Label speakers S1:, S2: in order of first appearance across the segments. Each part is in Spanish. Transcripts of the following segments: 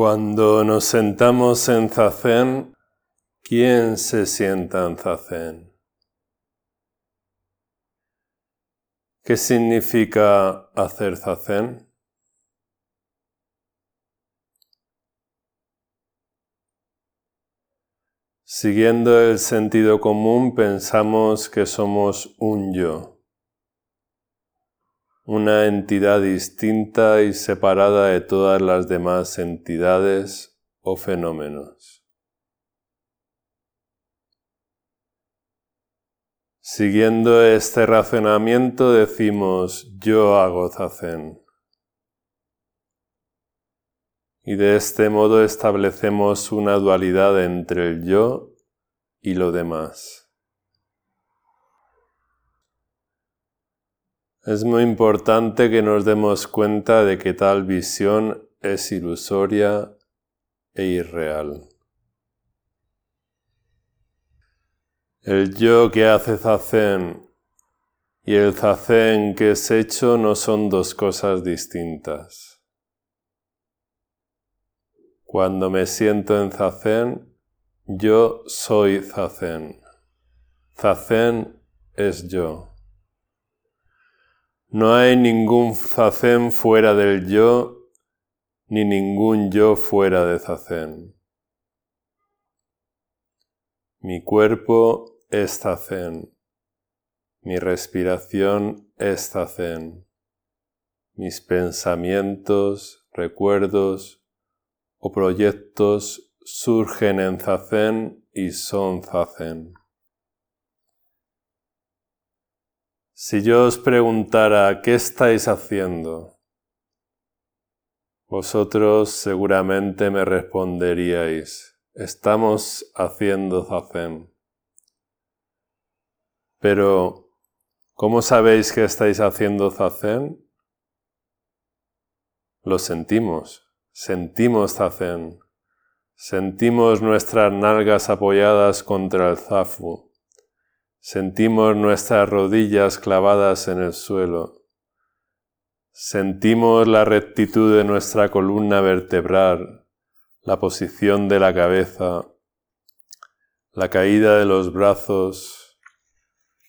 S1: Cuando nos sentamos en zazen, ¿quién se sienta en zazen? ¿Qué significa hacer zazen? Siguiendo el sentido común pensamos que somos un yo, una entidad distinta y separada de todas las demás entidades o fenómenos. Siguiendo este razonamiento decimos yo hago zazen. Y de este modo establecemos una dualidad entre el yo y lo demás. Es muy importante que nos demos cuenta de que tal visión es ilusoria e irreal. El yo que hace zazen y el zazen que es hecho no son dos cosas distintas. Cuando me siento en zazen, yo soy zazen. Zazen es yo. No hay ningún zazen fuera del yo, ni ningún yo fuera de zazen. Mi cuerpo es zazen. Mi respiración es zazen. Mis pensamientos, recuerdos, o proyectos surgen en Zazen y son Zazen. Si yo os preguntara qué estáis haciendo, vosotros seguramente me responderíais, estamos haciendo Zazen. Pero, ¿cómo sabéis que estáis haciendo Zazen? Lo sentimos. Sentimos zazen. Sentimos nuestras nalgas apoyadas contra el zafu. Sentimos nuestras rodillas clavadas en el suelo. Sentimos la rectitud de nuestra columna vertebral, la posición de la cabeza, la caída de los brazos,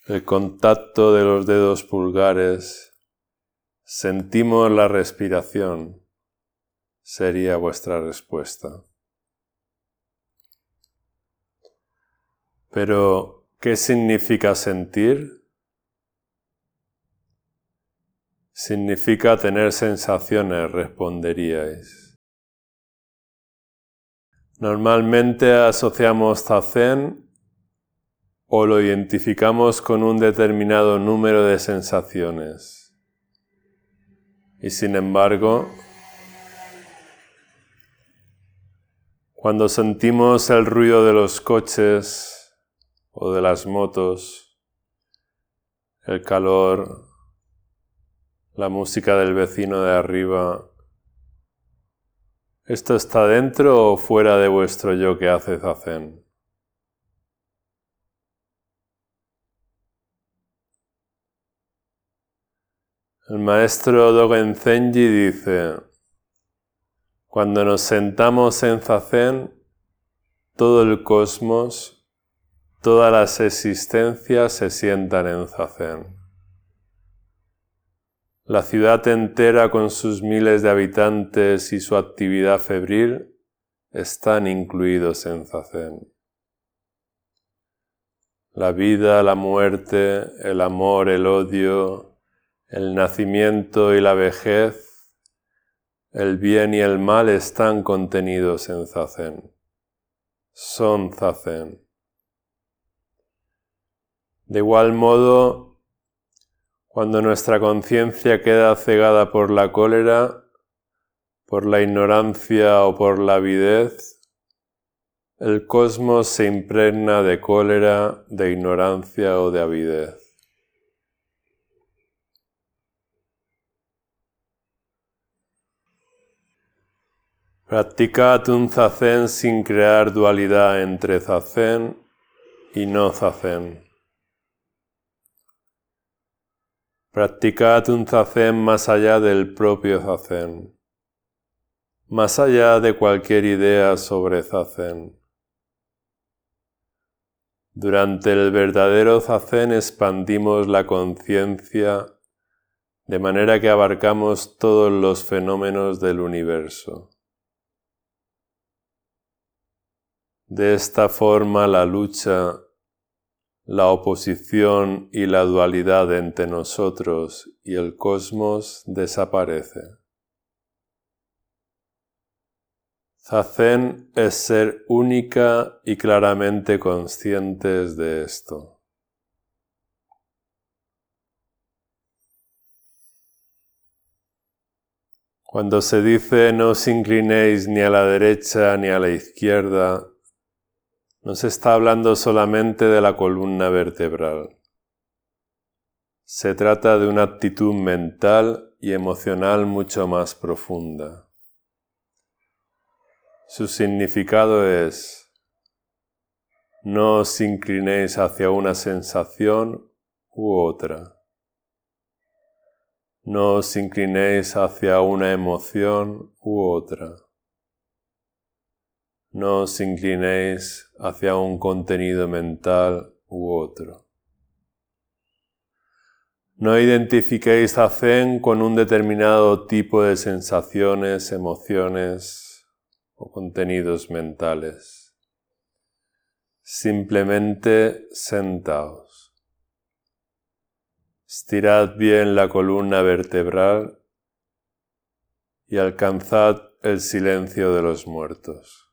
S1: el contacto de los dedos pulgares. Sentimos la respiración sería vuestra respuesta. Pero, ¿qué significa sentir? Significa tener sensaciones, responderíais. Normalmente asociamos zazen o lo identificamos con un determinado número de sensaciones. Y sin embargo, Cuando sentimos el ruido de los coches o de las motos, el calor, la música del vecino de arriba, ¿esto está dentro o fuera de vuestro yo que hace zazen? El maestro Dogen Zenji dice, cuando nos sentamos en Zazen, todo el cosmos, todas las existencias se sientan en Zazen. La ciudad entera con sus miles de habitantes y su actividad febril están incluidos en Zazen. La vida, la muerte, el amor, el odio, el nacimiento y la vejez el bien y el mal están contenidos en Zazen. Son Zazen. De igual modo, cuando nuestra conciencia queda cegada por la cólera, por la ignorancia o por la avidez, el cosmos se impregna de cólera, de ignorancia o de avidez. Practicad un zazen sin crear dualidad entre zazen y no zazen. Practicad un zazen más allá del propio zazen. más allá de cualquier idea sobre zazen. Durante el verdadero zazen expandimos la conciencia de manera que abarcamos todos los fenómenos del universo. De esta forma la lucha, la oposición y la dualidad entre nosotros y el cosmos desaparece. Zazen es ser única y claramente conscientes de esto. Cuando se dice no os inclinéis ni a la derecha ni a la izquierda, no se está hablando solamente de la columna vertebral. Se trata de una actitud mental y emocional mucho más profunda. Su significado es, no os inclinéis hacia una sensación u otra. No os inclinéis hacia una emoción u otra. No os inclinéis hacia un contenido mental u otro. No identifiquéis a Zen con un determinado tipo de sensaciones, emociones, o contenidos mentales. Simplemente sentaos. Estirad bien la columna vertebral y alcanzad el silencio de los muertos.